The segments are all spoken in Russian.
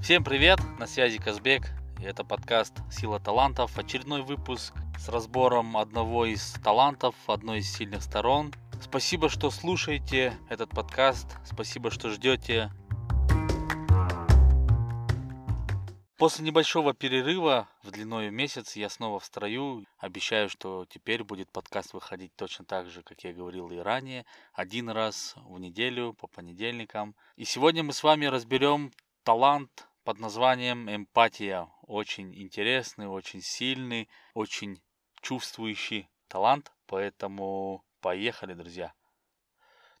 Всем привет, на связи Казбек, и это подкаст «Сила талантов», очередной выпуск с разбором одного из талантов, одной из сильных сторон. Спасибо, что слушаете этот подкаст, спасибо, что ждете. После небольшого перерыва в длиной месяц я снова в строю. Обещаю, что теперь будет подкаст выходить точно так же, как я говорил и ранее, один раз в неделю по понедельникам. И сегодня мы с вами разберем талант под названием эмпатия. Очень интересный, очень сильный, очень чувствующий талант, поэтому поехали, друзья.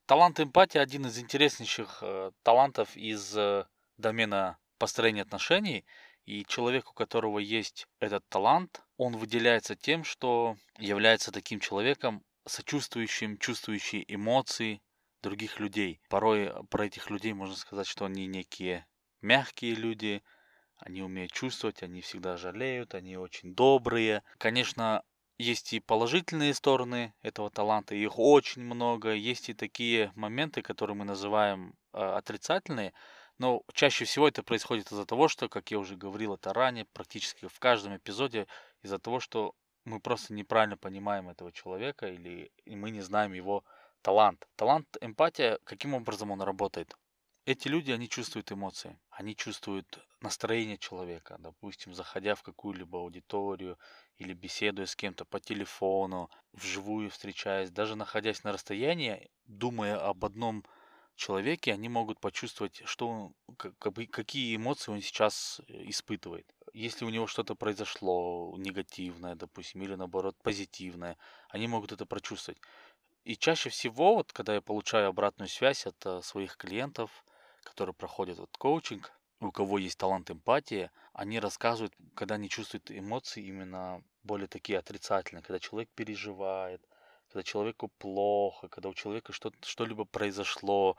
Талант эмпатии один из интереснейших э, талантов из э, домена построения отношений – и человек, у которого есть этот талант, он выделяется тем, что является таким человеком, сочувствующим, чувствующим эмоции других людей. Порой про этих людей можно сказать, что они некие мягкие люди, они умеют чувствовать, они всегда жалеют, они очень добрые. Конечно, есть и положительные стороны этого таланта, их очень много. Есть и такие моменты, которые мы называем э, отрицательные, но чаще всего это происходит из-за того, что, как я уже говорил это ранее, практически в каждом эпизоде, из-за того, что мы просто неправильно понимаем этого человека или мы не знаем его талант. Талант эмпатия, каким образом он работает? Эти люди, они чувствуют эмоции, они чувствуют настроение человека. Допустим, заходя в какую-либо аудиторию или беседуя с кем-то по телефону, вживую встречаясь, даже находясь на расстоянии, думая об одном человеке, они могут почувствовать, что, как, бы, какие эмоции он сейчас э, испытывает. Если у него что-то произошло негативное, допустим, или наоборот позитивное, они могут это прочувствовать. И чаще всего, вот, когда я получаю обратную связь от э, своих клиентов, которые проходят вот, коучинг, у кого есть талант эмпатии, они рассказывают, когда они чувствуют эмоции именно более такие отрицательные, когда человек переживает, когда человеку плохо, когда у человека что- что-либо произошло,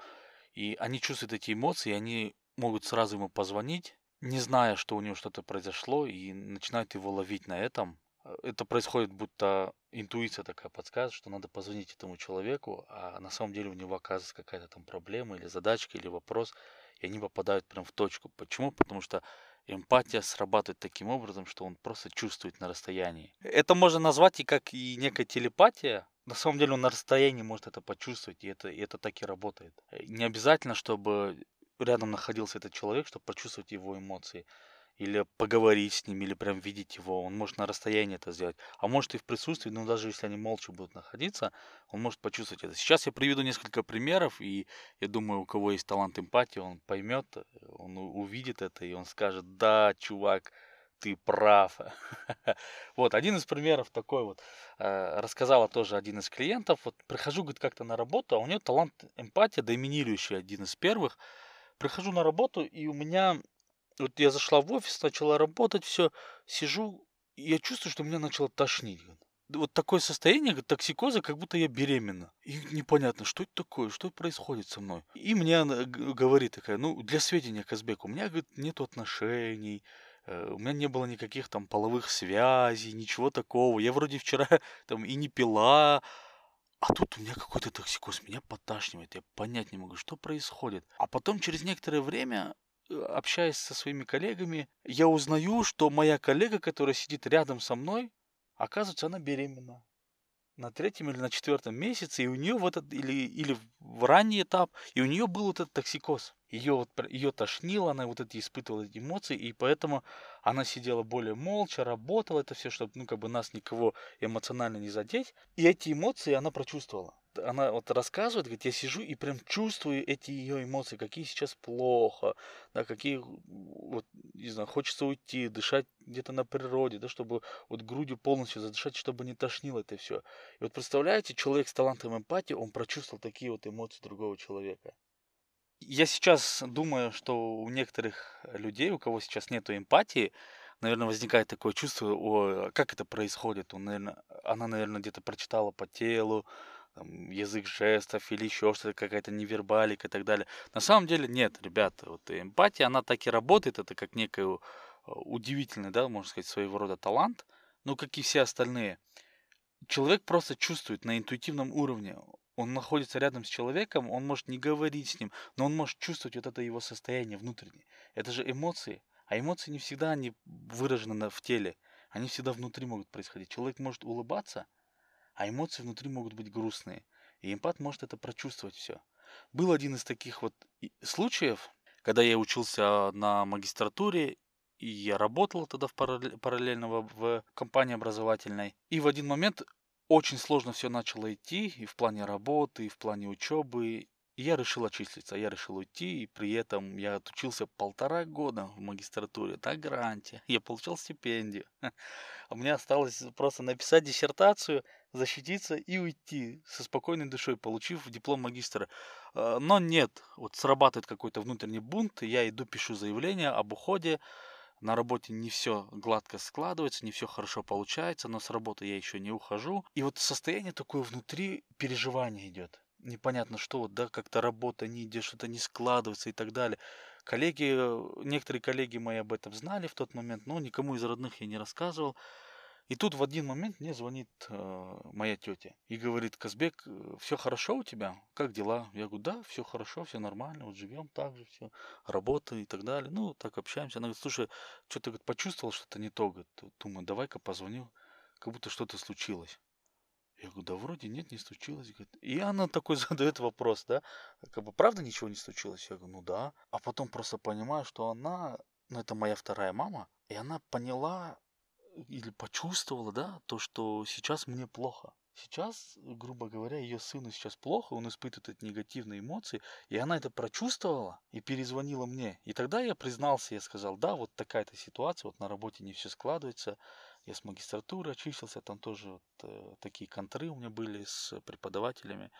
и они чувствуют эти эмоции, и они могут сразу ему позвонить, не зная, что у него что-то произошло, и начинают его ловить на этом. Э, это происходит, будто интуиция такая подсказывает, что надо позвонить этому человеку, а на самом деле у него оказывается какая-то там проблема или задачка, или вопрос, и они попадают прям в точку. Почему? Потому что эмпатия срабатывает таким образом, что он просто чувствует на расстоянии. Это можно назвать и как и некая телепатия, на самом деле он на расстоянии может это почувствовать, и это, и это так и работает. Э, не обязательно, чтобы рядом находился этот человек, чтобы почувствовать его эмоции. Или поговорить с ним, или прям видеть его. Он может на расстоянии это сделать. А может и в присутствии, но даже если они молча будут находиться, он может почувствовать это. Сейчас я приведу несколько примеров, и я думаю, у кого есть талант эмпатии, он поймет, э, он увидит это, и он скажет, да, чувак, ты прав. вот, один из примеров такой вот. Э, рассказала тоже один из клиентов. Вот прихожу, говорит, как-то на работу, а у нее талант эмпатия, доминирующий один из первых. Прихожу на работу, и у меня... Вот я зашла в офис, начала работать, все, сижу, я чувствую, что меня начало тошнить. Вот такое состояние токсикоза, как будто я беременна. И непонятно, что это такое, что происходит со мной. И мне она говорит такая, ну, для сведения, Казбек, у меня, говорит, нет отношений, Э, у меня не было никаких там половых связей, ничего такого. Я вроде вчера там и не пила, а тут у меня какой-то токсикоз, меня поташнивает, я понять не могу, что происходит. А потом через некоторое время, общаясь со своими коллегами, я узнаю, что моя коллега, которая сидит рядом со мной, оказывается, она беременна на третьем или на четвертом месяце, и у нее вот этот, или, или в ранний этап, и у нее был вот этот токсикоз. Ее, вот, ее тошнило, она вот эти испытывала эти эмоции, и поэтому она сидела более молча, работала это все, чтобы, ну, как бы нас никого эмоционально не задеть. И эти эмоции она прочувствовала она вот рассказывает, говорит, я сижу и прям чувствую эти ее эмоции, какие сейчас плохо, да, какие, вот, не знаю, хочется уйти, дышать где-то на природе, да, чтобы вот грудью полностью задышать, чтобы не тошнило это все. И вот представляете, человек с талантом эмпатии, он прочувствовал такие вот эмоции другого человека. Я сейчас думаю, что у некоторых людей, у кого сейчас нету эмпатии, наверное, возникает такое чувство, о, как это происходит. Он, наверное, она, наверное, где-то прочитала по телу, там, язык жестов или еще что-то, какая-то невербалика и так далее. На самом деле нет, ребята, вот эмпатия, она так и работает, это как некий удивительный, да, можно сказать, своего рода талант, ну, как и все остальные. Человек просто чувствует на интуитивном уровне, Он находится рядом с человеком, он может не говорить с ним, но он может чувствовать вот это его состояние внутреннее. Это же эмоции. А эмоции не всегда они выражены в теле. Они всегда внутри могут происходить. Человек может улыбаться, а эмоции внутри могут быть грустные. И эмпат может это прочувствовать все. Был один из таких вот случаев, когда я учился на магистратуре, и я работал тогда в параллельно в компании образовательной. И в один момент очень сложно все начало идти и в плане работы, и в плане учебы. И я решил отчислиться, я решил уйти, и при этом я отучился полтора года в магистратуре на гранте. Я получал стипендию. А мне осталось просто написать диссертацию, защититься и уйти со спокойной душой, получив диплом магистра. А, но нет, вот срабатывает какой-то внутренний бунт, я иду, пишу заявление об уходе, на работе не все гладко складывается, не все хорошо получается, но с работы я еще не ухожу. И вот состояние такое внутри переживания идет. Непонятно что, вот, да, как-то работа не идет, что-то не складывается и так далее. Коллеги, некоторые коллеги мои об этом знали в тот момент, но никому из родных я не рассказывал. И тут в один момент мне звонит э, моя тетя и говорит, Казбек, э, все хорошо у тебя? Как дела? Я говорю, да, все хорошо, все нормально, вот живем так же, все, работа и так далее. Ну, так общаемся. Она говорит, слушай, что-то говорит, почувствовал что-то не то. Говорит, думаю, давай-ка позвоню, как будто что-то случилось. Я говорю, да вроде нет, не случилось. Говорит. И она такой задает вопрос, да, как бы правда ничего не случилось? Я говорю, ну да. А потом просто понимаю, что она, ну это моя вторая мама, и она поняла, или почувствовала, да, то, что сейчас мне плохо. Сейчас, грубо говоря, ее сыну сейчас плохо, он испытывает эти негативные эмоции, и она это прочувствовала и перезвонила мне. И тогда я признался, я сказал, да, вот такая-то ситуация, вот на работе не все складывается, я с магистратуры очистился, там тоже вот, э, такие контры у меня были с преподавателями,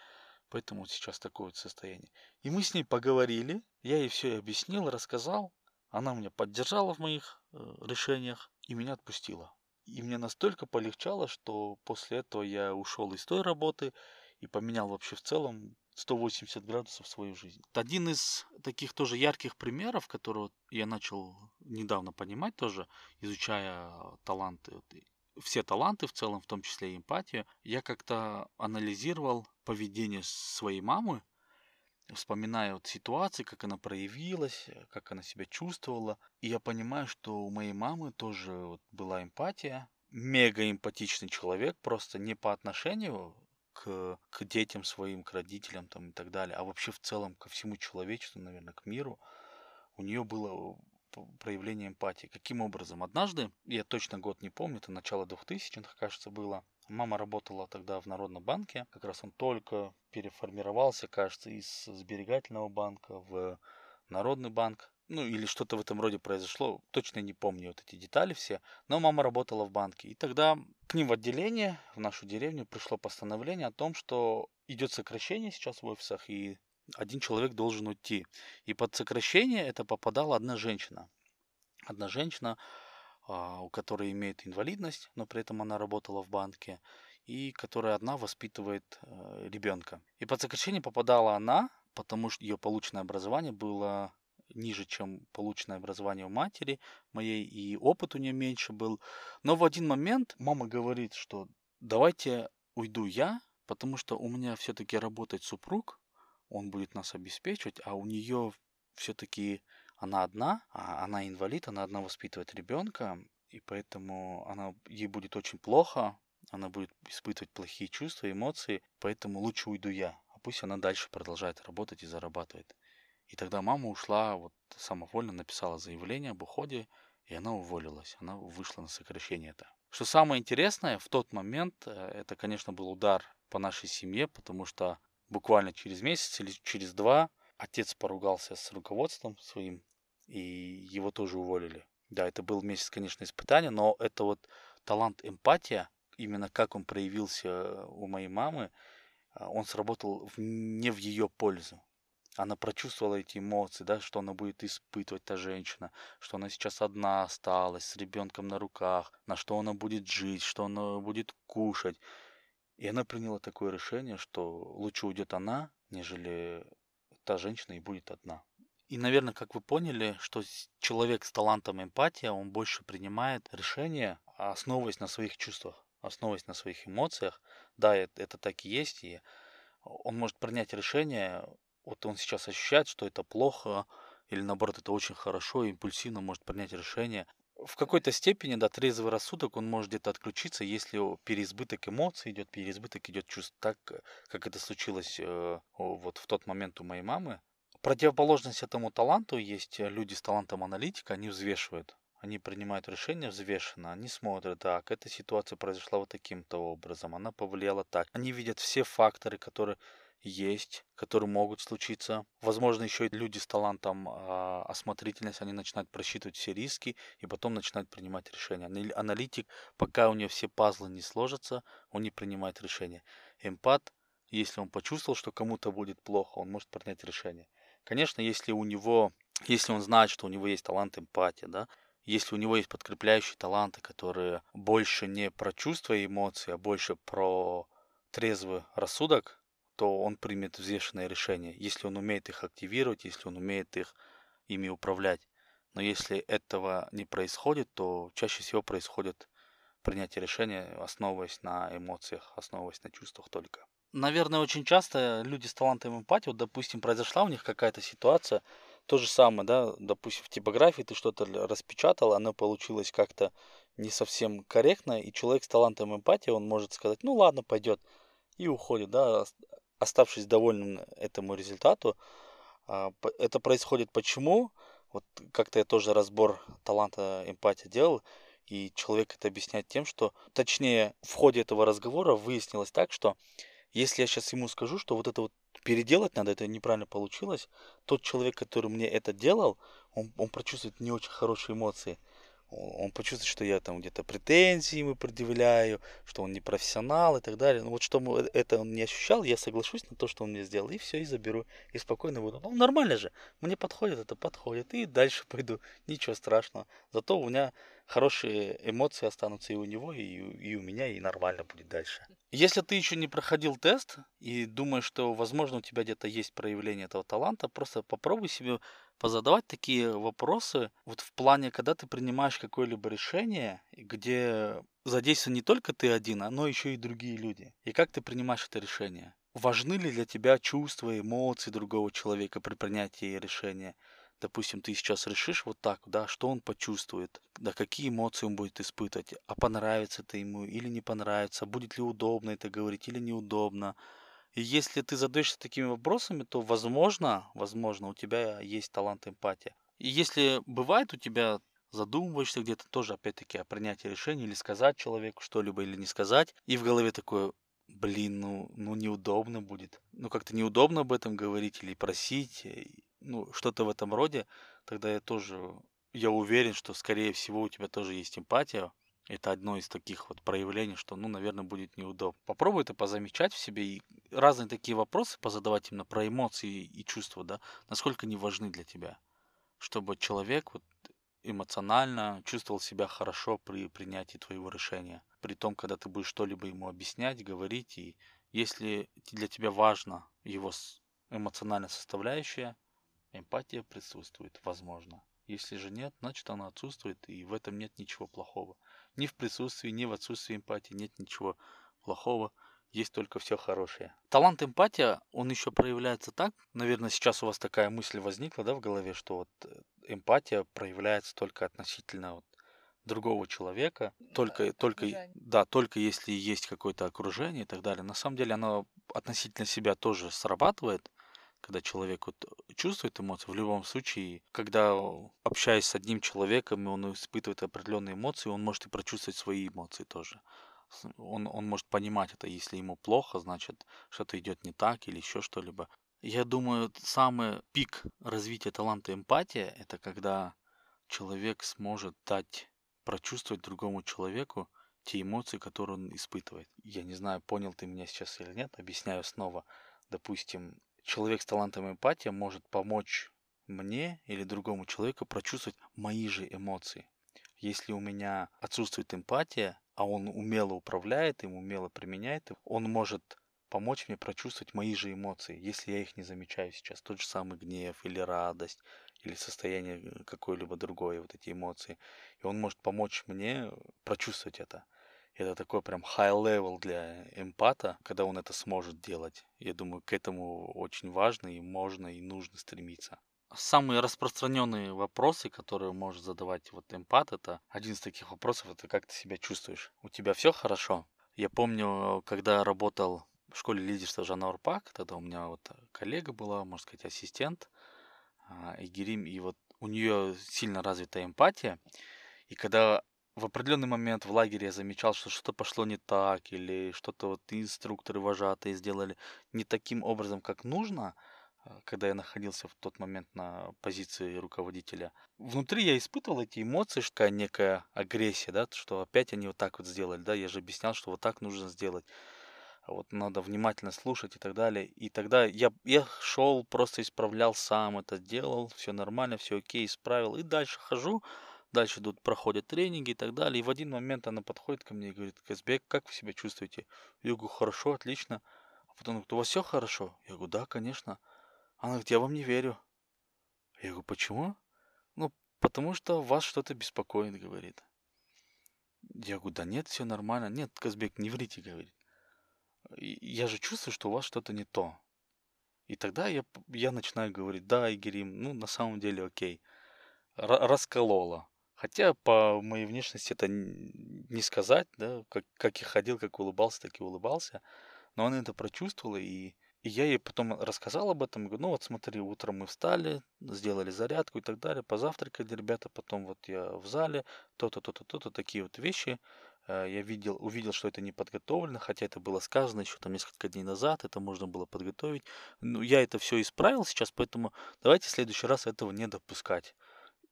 поэтому вот сейчас такое вот состояние. И мы с ней поговорили, я ей все объяснил, рассказал, она меня поддержала в моих решениях и меня отпустила. И мне настолько полегчало, что после этого я ушел из той работы и поменял вообще в целом 180 градусов свою жизнь. Один из таких тоже ярких примеров, который я начал недавно понимать тоже, изучая таланты, все таланты в целом, в том числе и эмпатию, я как-то анализировал поведение своей мамы вспоминая вот ситуации, как она проявилась, э, как она себя чувствовала. И я понимаю, что у моей мамы тоже вот была эмпатия. Мега эмпатичный человек, просто не по отношению к, к детям своим, к родителям там и так далее, а вообще в целом ко всему человечеству, наверное, к миру. У нее было проявление эмпатии. Каким образом? Однажды, я точно год не помню, это начало 2000-х, кажется, было, Мама работала тогда в Народном банке, как раз он только переформировался, кажется, из сберегательного банка в Народный банк. Ну, или что-то в этом роде произошло, точно не помню вот эти детали все, но мама работала в банке. И тогда к ним в отделение, в нашу деревню, пришло постановление о том, что идет сокращение сейчас в офисах, и один человек должен уйти. И под сокращение это попадала одна женщина. Одна женщина, а, у которой имеет инвалидность, но при этом она работала в банке, и которая одна воспитывает э, ребенка. И под сокращение попадала она, потому что ее полученное образование было ниже, чем полученное образование у матери моей, и опыт у нее меньше был. Но в один момент мама говорит, что давайте уйду я, потому что у меня все-таки работает супруг, он будет нас обеспечивать, а у нее все-таки она одна, а она инвалид, она одна воспитывает ребенка, и поэтому она, ей будет очень плохо, она будет испытывать плохие чувства, эмоции, поэтому лучше уйду я, а пусть она дальше продолжает работать и зарабатывает. И тогда мама ушла, вот самовольно написала заявление об уходе, и она уволилась, она вышла на сокращение это. Что самое интересное, в тот момент, э, это, конечно, был удар по нашей семье, потому что буквально через месяц или через два отец поругался с руководством своим, и его тоже уволили. Да, это был месяц, конечно, испытания, но это вот талант эмпатия, именно как он проявился у моей мамы, а, он сработал в, не в ее пользу. Она прочувствовала эти эмоции, да, что она будет испытывать, та женщина, что она сейчас одна осталась, с ребенком на руках, на что она будет жить, что она будет кушать. И она приняла такое решение, что лучше уйдет она, нежели та женщина и будет одна. И, наверное, как вы поняли, что человек с талантом эмпатия, он больше принимает решения, основываясь на своих чувствах, основываясь на своих эмоциях. Да, это, это так и есть. И он может принять решение, вот он сейчас ощущает, что это плохо, или наоборот, это очень хорошо, импульсивно может принять решение. В какой-то степени, да, трезвый рассудок, он может где-то отключиться, если переизбыток эмоций идет, переизбыток идет чувств, так, как это случилось э, вот в тот момент у моей мамы. Противоположность этому таланту есть э, люди с талантом аналитика, они взвешивают. Они принимают решения взвешенно, они смотрят, так, эта ситуация произошла вот таким-то образом, она повлияла так. Они видят все факторы, которые есть, которые могут случиться. Возможно, еще и люди с талантом э, осмотрительность, они начинают просчитывать все риски и потом начинают принимать решения. Аналитик, пока у него все пазлы не сложатся, он не принимает решения. Эмпат, если он почувствовал, что кому-то будет плохо, он может принять решение. Конечно, если у него, если он знает, что у него есть талант эмпатии, да, если у него есть подкрепляющие таланты, которые больше не про чувства и эмоции, а больше про трезвый рассудок, то он примет взвешенное решение, если он умеет их активировать, если он умеет их ими управлять. Но если этого не происходит, то чаще всего происходит принятие решения, основываясь на эмоциях, основываясь на чувствах только. Наверное, очень часто люди с талантом эмпатии, вот, допустим, произошла у них какая-то ситуация, то же самое, да, допустим, в типографии ты что-то распечатал, оно получилось как-то не совсем корректно, и человек с талантом эмпатии, он может сказать, ну ладно, пойдет, и уходит, да, оставшись довольным этому результату. А, это происходит почему? Вот как-то я тоже разбор таланта эмпатии делал, и человек это объясняет тем, что, точнее, в ходе этого разговора выяснилось так, что если я сейчас ему скажу, что вот это вот переделать надо, это неправильно получилось, тот человек, который мне это делал, он, он прочувствует не очень хорошие эмоции. Он почувствует, что я там где-то претензии ему предъявляю, что он не профессионал и так далее. Ну вот чтобы это он не ощущал, я соглашусь на то, что он мне сделал, и все, и заберу. И спокойно буду. Ну нормально же, мне подходит это, подходит. И дальше пойду, ничего страшного. Зато у меня хорошие эмоции останутся и у него, и, и у меня, и нормально будет дальше. Если ты еще не проходил тест и думаешь, что, возможно, у тебя где-то есть проявление этого таланта, просто попробуй себе позадавать такие вопросы вот в плане, когда ты принимаешь какое-либо решение, где задействован не только ты один, но еще и другие люди. И как ты принимаешь это решение? Важны ли для тебя чувства, эмоции другого человека при принятии решения? Допустим, ты сейчас решишь вот так, да, что он почувствует, да, какие эмоции он будет испытывать, а понравится это ему или не понравится, будет ли удобно это говорить или неудобно. И если ты задаешься такими вопросами, то, возможно, возможно, у тебя есть талант эмпатии. И если бывает у тебя задумываешься где-то тоже, опять-таки, о принятии решения или сказать человеку что-либо или не сказать, и в голове такое, блин, ну, ну неудобно будет. Ну как-то неудобно об этом говорить или просить ну, что-то в этом роде, тогда я тоже, я уверен, что, скорее всего, у тебя тоже есть эмпатия. Это одно из таких вот проявлений, что, ну, наверное, будет неудобно. Попробуй это позамечать в себе и разные такие вопросы позадавать именно про эмоции и чувства, да, насколько они важны для тебя, чтобы человек вот эмоционально чувствовал себя хорошо при принятии твоего решения. При том, когда ты будешь что-либо ему объяснять, говорить, и если для тебя важно его эмоциональная составляющая, Эмпатия присутствует, возможно. Если же нет, значит она отсутствует, и в этом нет ничего плохого. Ни в присутствии, ни в отсутствии эмпатии нет ничего плохого, есть только все хорошее. Талант эмпатия, он еще проявляется так, наверное, сейчас у вас такая мысль возникла, да, в голове, что вот э, эмпатия проявляется только относительно вот другого человека, только, да, только, да, только если есть какое-то окружение и так далее. На самом деле оно относительно себя тоже срабатывает, когда человек вот чувствует эмоции, в любом случае, когда общаясь с одним человеком, и он испытывает определенные эмоции, он может и прочувствовать свои эмоции тоже. Он, он может понимать это, если ему плохо, значит, что-то идет не так или еще что-либо. Я думаю, самый пик развития таланта эмпатия, это когда человек сможет дать, прочувствовать другому человеку те эмоции, которые он испытывает. Я не знаю, понял ты меня сейчас или нет, объясняю снова. Допустим, человек с талантом эмпатия может помочь мне или другому человеку прочувствовать мои же эмоции. Если у меня отсутствует эмпатия, а он умело управляет им, умело применяет, он может помочь мне прочувствовать мои же эмоции, если я их не замечаю сейчас. Тот же самый гнев или радость, или состояние э, какое-либо другое, вот эти эмоции. И он может помочь мне прочувствовать это. Это такой прям high level для эмпата, когда он это сможет делать. Я думаю, к этому очень важно и можно и нужно стремиться. Самые распространенные вопросы, которые может задавать вот эмпат, это один из таких вопросов, это как ты себя чувствуешь. У тебя все хорошо? Я помню, когда работал в школе лидерства Жанна Урпак, тогда у меня вот коллега была, можно сказать, ассистент, а, Игерим, и вот у нее сильно развита эмпатия, и когда в определенный момент в лагере я замечал, что что-то пошло не так, или что-то вот инструкторы вожатые сделали не таким образом, как нужно, а, когда я находился в тот момент на позиции руководителя. Внутри я испытывал эти эмоции, что некая агрессия, да, что опять они вот так вот сделали, да, я же объяснял, что вот так нужно сделать. Вот надо внимательно слушать и так далее. И тогда я, я шел, просто исправлял сам это делал, все нормально, все окей, исправил. И дальше хожу, дальше тут проходят тренинги и так далее. И в один момент она подходит ко мне и говорит, Казбек, как вы себя чувствуете? Я говорю, хорошо, отлично. А потом говорит, у вас все хорошо? Я говорю, да, конечно. Она говорит, я вам не верю. Я говорю, почему? Ну, потому что вас что-то беспокоит, говорит. Я говорю, да нет, все нормально. Нет, Казбек, не врите, говорит. Я же чувствую, что у вас что-то не то. И тогда я, я начинаю говорить, да, Игерим, ну, на самом деле, окей. Р- расколола. Хотя по моей внешности это не сказать, да, как, как я ходил, как улыбался, так и улыбался. Но она это прочувствовала, и и я ей потом рассказал об этом, говорю, ну вот смотри, утром мы встали, сделали зарядку и так далее, позавтракали ребята, потом вот я в зале, то-то, то-то, то-то, такие вот вещи. Э, я видел, увидел, что это не подготовлено, хотя это было сказано еще там несколько дней назад, это можно было подготовить. Ну, я это все исправил сейчас, поэтому давайте в следующий раз этого не допускать.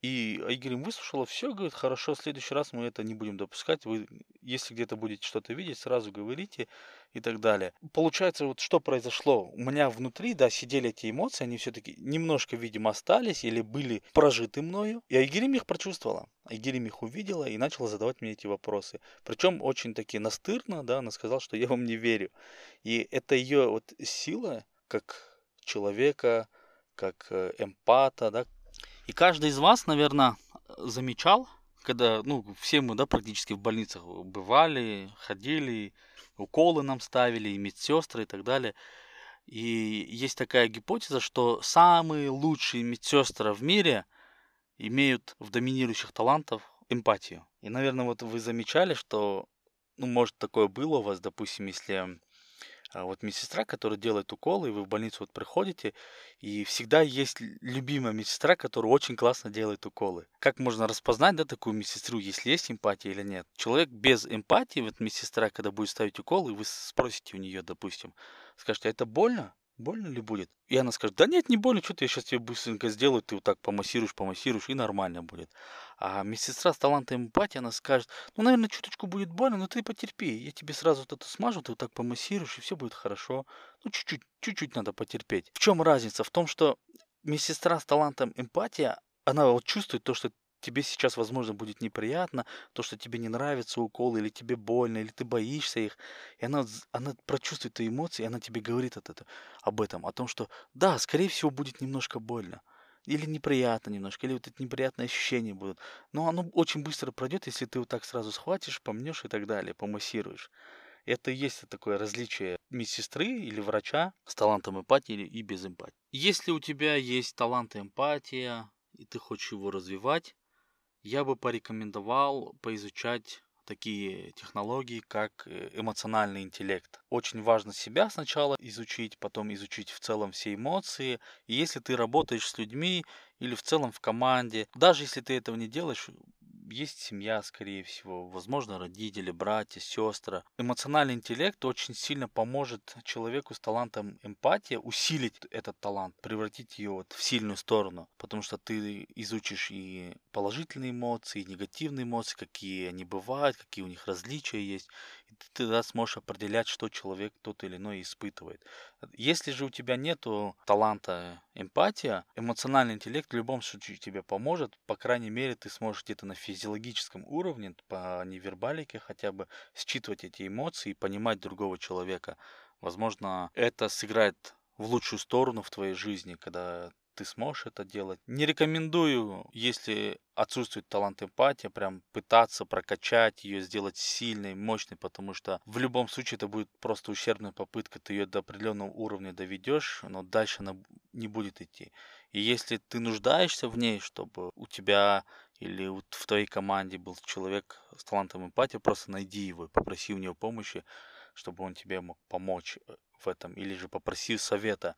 И Айгерим выслушала все, говорит, хорошо, в следующий раз мы это не будем допускать. Вы, если где-то будете что-то видеть, сразу говорите и так далее. Получается, вот что произошло? У меня внутри, да, сидели эти эмоции, они все-таки немножко, видимо, остались или были прожиты мною. И Айгерим их прочувствовала. Айгерим их увидела и начала задавать мне эти вопросы. Причем очень таки настырно, да, она сказала, что я вам не верю. И это ее вот сила, как человека, как э, эмпата, да, и каждый из вас, наверное, замечал, когда, ну, все мы, да, практически в больницах бывали, ходили, уколы нам ставили, и медсестры и так далее. И есть такая гипотеза, что самые лучшие медсестры в мире имеют в доминирующих талантах эмпатию. И, наверное, вот вы замечали, что, ну, может, такое было у вас, допустим, если вот медсестра, которая делает уколы, и вы в больницу вот приходите, и всегда есть любимая медсестра, которая очень классно делает уколы. Как можно распознать, да, такую медсестру, если есть эмпатия или нет? Человек без эмпатии, вот медсестра, когда будет ставить уколы, вы спросите у нее, допустим, скажете, а это больно? Больно ли будет? И она скажет, да нет, не больно, что ты я сейчас тебе быстренько сделаю, ты вот так помассируешь, помассируешь, и нормально будет. А медсестра с талантом эмпатии, она скажет, ну, наверное, чуточку будет больно, но ты потерпи, я тебе сразу вот это смажу, ты вот так помассируешь, и все будет хорошо. Ну, чуть-чуть, чуть-чуть надо потерпеть. В чем разница? В том, что медсестра с талантом эмпатия, она вот чувствует то, что тебе сейчас, возможно, будет неприятно, то, что тебе не нравится укол, или тебе больно, или ты боишься их. И она, она прочувствует твои эмоции, и она тебе говорит от этого, об этом, о том, что да, скорее всего, будет немножко больно. Или неприятно немножко, или вот эти неприятные ощущения будут. Но оно очень быстро пройдет, если ты вот так сразу схватишь, помнешь и так далее, помассируешь. Это и есть такое различие медсестры или врача с талантом эмпатии и без эмпатии. Если у тебя есть талант эмпатия, и ты хочешь его развивать, я бы порекомендовал поизучать такие технологии, как э, эмоциональный интеллект. Очень важно себя сначала изучить, потом изучить в целом все эмоции. И если ты работаешь с людьми или в целом в команде, даже если ты этого не делаешь, есть семья, скорее всего, возможно, родители, братья, сестры. Эмоциональный интеллект очень сильно поможет человеку с талантом эмпатии усилить этот талант, превратить ее вот в сильную сторону, потому что ты изучишь и положительные эмоции, и негативные эмоции, какие они бывают, какие у них различия есть, и ты тогда сможешь определять, что человек тот или иной испытывает. Если же у тебя нет таланта эмпатия, эмоциональный интеллект в любом случае тебе поможет. По крайней мере, ты сможешь где-то на физиологическом уровне, по невербалике хотя бы, считывать эти эмоции и понимать другого человека. Возможно, это сыграет в лучшую сторону в твоей жизни, когда ты сможешь это делать. Не рекомендую, если отсутствует талант эмпатия, прям пытаться прокачать ее, сделать сильной, мощной, потому что в любом случае это будет просто ущербная попытка, ты ее до определенного уровня доведешь, но дальше она не будет идти. И если ты нуждаешься в ней, чтобы у тебя или в твоей команде был человек с талантом эмпатии, просто найди его и попроси у него помощи, чтобы он тебе мог помочь э, в этом. Или же попроси совета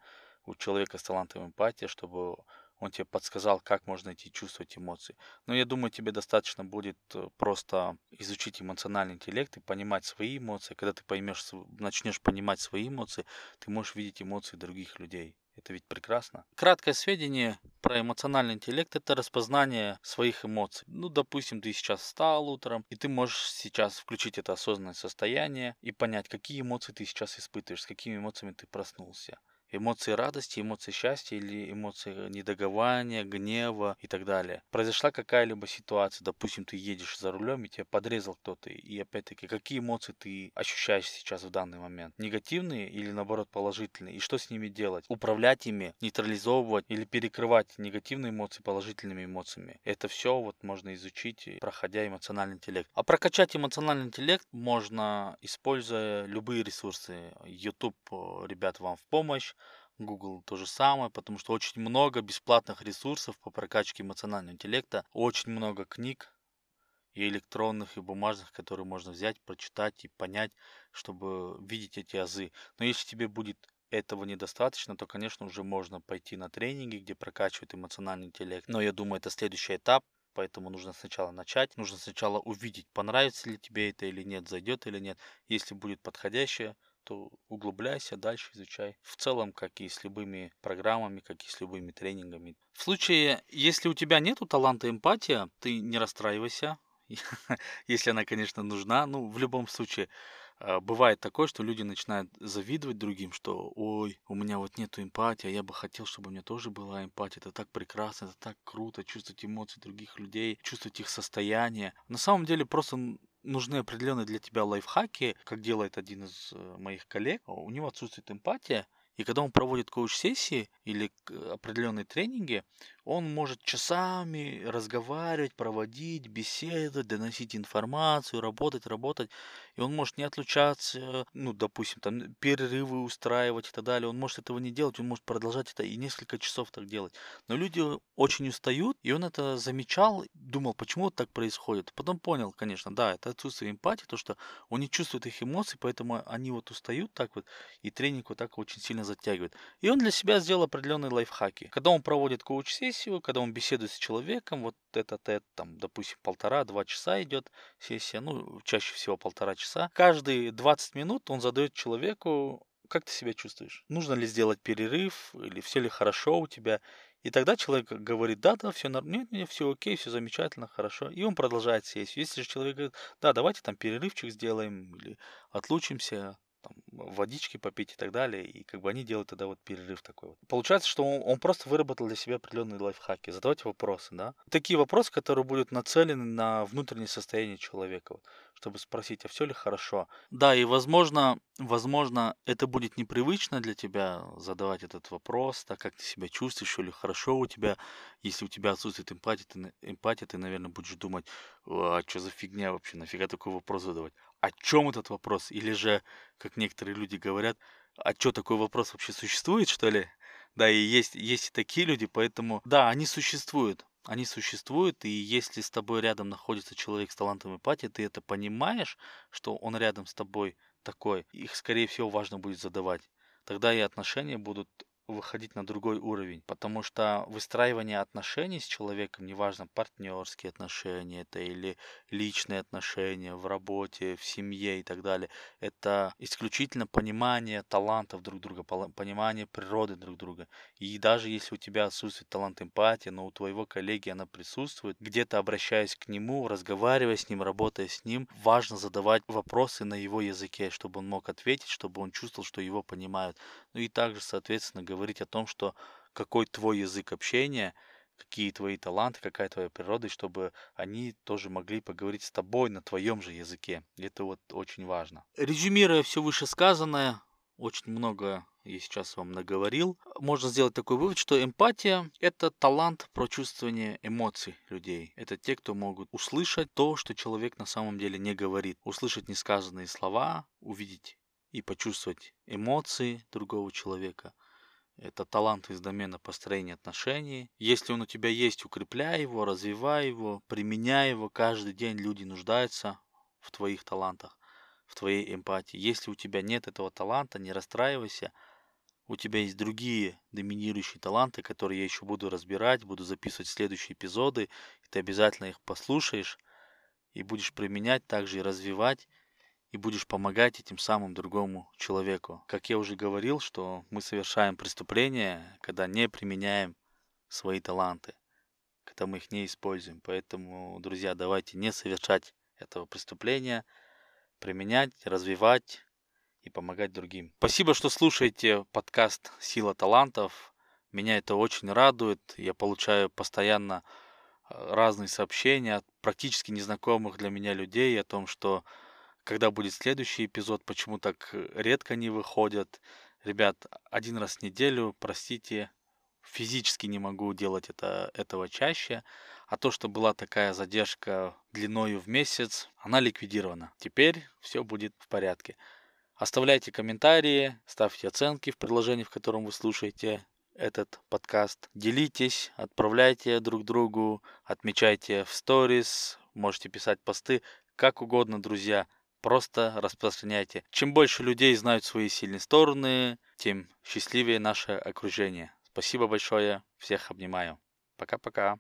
у человека с талантом эмпатии, чтобы он тебе подсказал, как можно идти чувствовать эмоции. Но я думаю, тебе достаточно будет э, просто изучить эмоциональный интеллект и понимать свои эмоции. Когда ты поймешь, начнешь понимать свои эмоции, ты можешь видеть эмоции других людей. Это ведь прекрасно. Краткое сведение про эмоциональный интеллект – это распознание своих эмоций. Ну, допустим, ты сейчас встал утром, и ты можешь сейчас включить это осознанное состояние и понять, какие эмоции ты сейчас испытываешь, с какими эмоциями ты проснулся эмоции радости, эмоции счастья или эмоции недогования, гнева и так далее. Произошла какая-либо ситуация, допустим, ты едешь за рулем и тебя подрезал кто-то, и опять-таки, какие эмоции ты ощущаешь сейчас в данный момент? Негативные или наоборот положительные? И что с ними делать? Управлять ими, нейтрализовывать или перекрывать негативные эмоции положительными эмоциями? Это все вот можно изучить, проходя эмоциональный интеллект. А прокачать эмоциональный интеллект можно, используя любые ресурсы. YouTube, э, ребят, вам в помощь. Google то же самое, потому что очень много бесплатных ресурсов по прокачке эмоционального интеллекта, очень много книг и электронных, и бумажных, которые можно взять, прочитать и понять, чтобы видеть эти азы. Но если тебе будет этого недостаточно, то, конечно, уже можно пойти на тренинги, где прокачивают эмоциональный интеллект. Но я думаю, это следующий этап, поэтому нужно сначала начать, нужно сначала увидеть, понравится ли тебе это или нет, зайдет или нет. Если будет подходящее, то углубляйся, дальше изучай. В целом, как и с любыми программами, как и с любыми тренингами. В случае, если у тебя нету таланта эмпатия, ты не расстраивайся, если она, конечно, нужна. Ну, в любом случае, а, бывает такое, что люди начинают завидовать другим, что ой, у меня вот нету эмпатии, а я бы хотел, чтобы у меня тоже была эмпатия. Это так прекрасно, это так круто, чувствовать эмоции других людей, чувствовать их состояние. На самом деле просто нужны определенные для тебя лайфхаки, как делает один из э, моих коллег. У него отсутствует эмпатия, и когда он проводит коуч-сессии или определенные тренинги, он может часами разговаривать, проводить, беседовать, доносить информацию, работать, работать. И он может не отлучаться, ну, допустим, там перерывы устраивать и так далее. Он может этого не делать, он может продолжать это и несколько часов так делать. Но люди очень устают, и он это замечал, думал, почему так происходит. Потом понял, конечно, да, это отсутствие эмпатии, то, что он не чувствует их эмоций, поэтому они вот устают так вот, и тренинг вот так очень сильно затягивает. И он для себя сделал определенные лайфхаки. Когда он проводит коуч-сессии, сессию, когда он беседует с человеком, вот этот, это, там, допустим, полтора-два часа идет сессия, ну, чаще всего полтора часа. Каждые 20 минут он задает человеку, как ты себя чувствуешь? Нужно ли сделать перерыв, или все ли хорошо у тебя? И тогда человек говорит, да, да, все нормально, нет, нет, все окей, все замечательно, хорошо. И он продолжает сессию. Если же человек говорит, да, давайте там перерывчик сделаем, или отлучимся, там, водички попить и так далее. И как бы они делают тогда вот перерыв такой вот. Получается, что он, он просто выработал для себя определенные лайфхаки. Задавать вопросы, да. Такие вопросы, которые будут нацелены на внутреннее состояние человека. Вот, чтобы спросить, а все ли хорошо. Да, и возможно, возможно, это будет непривычно для тебя задавать этот вопрос, так как ты себя чувствуешь, все ли хорошо у тебя. Если у тебя отсутствует эмпатия, ты, эмпатия, ты наверное, будешь думать, а что за фигня вообще, нафига такой вопрос задавать о чем этот вопрос? Или же, как некоторые люди говорят, а что такой вопрос вообще существует, что ли? Да, и есть, есть и такие люди, поэтому, да, они существуют. Они существуют, и если с тобой рядом находится человек с талантом эмпатии, ты это понимаешь, что он рядом с тобой такой, их, скорее всего, важно будет задавать. Тогда и отношения будут выходить на другой уровень, потому что выстраивание отношений с человеком, неважно, партнерские отношения это или личные отношения в работе, в семье и так далее, это исключительно понимание талантов друг друга, понимание природы друг друга. И даже если у тебя отсутствует талант эмпатии, но у твоего коллеги она присутствует, где-то обращаясь к нему, разговаривая с ним, работая с ним, важно задавать вопросы на его языке, чтобы он мог ответить, чтобы он чувствовал, что его понимают. Ну и также, соответственно, говорить о том, что какой твой язык общения, какие твои таланты, какая твоя природа, и чтобы они тоже могли поговорить с тобой на твоем же языке. Это вот очень важно. Резюмируя все вышесказанное, очень много я сейчас вам наговорил, можно сделать такой вывод, что эмпатия – это талант прочувствования эмоций людей. Это те, кто могут услышать то, что человек на самом деле не говорит. Услышать несказанные слова, увидеть и почувствовать эмоции другого человека. Это талант из домена построения отношений. Если он у тебя есть, укрепляй его, развивай его, применяй его. Каждый день люди нуждаются в твоих талантах, в твоей эмпатии. Если у тебя нет этого таланта, не расстраивайся. У тебя есть другие доминирующие таланты, которые я еще буду разбирать, буду записывать следующие эпизоды. И ты обязательно их послушаешь и будешь применять, также и развивать и будешь помогать этим самым другому человеку. Как я уже говорил, что мы совершаем преступления, когда не применяем свои таланты, когда мы их не используем. Поэтому, друзья, давайте не совершать этого преступления, применять, развивать и помогать другим. Спасибо, что слушаете подкаст «Сила талантов». Меня это очень радует. Я получаю постоянно э, разные сообщения от практически незнакомых для меня людей о том, что когда будет следующий эпизод, почему так э, редко не выходят. Ребят, один раз в неделю, простите, физически не могу делать это, этого чаще. А то, что была такая задержка длиною в месяц, она ликвидирована. Теперь все будет в порядке. Оставляйте комментарии, ставьте оценки в приложении, в котором вы слушаете этот подкаст. Делитесь, отправляйте друг другу, отмечайте в сторис, можете писать посты, как угодно, друзья. Просто распространяйте. Чем больше людей знают свои сильные стороны, тем счастливее наше окружение. Спасибо большое. Всех обнимаю. Пока-пока.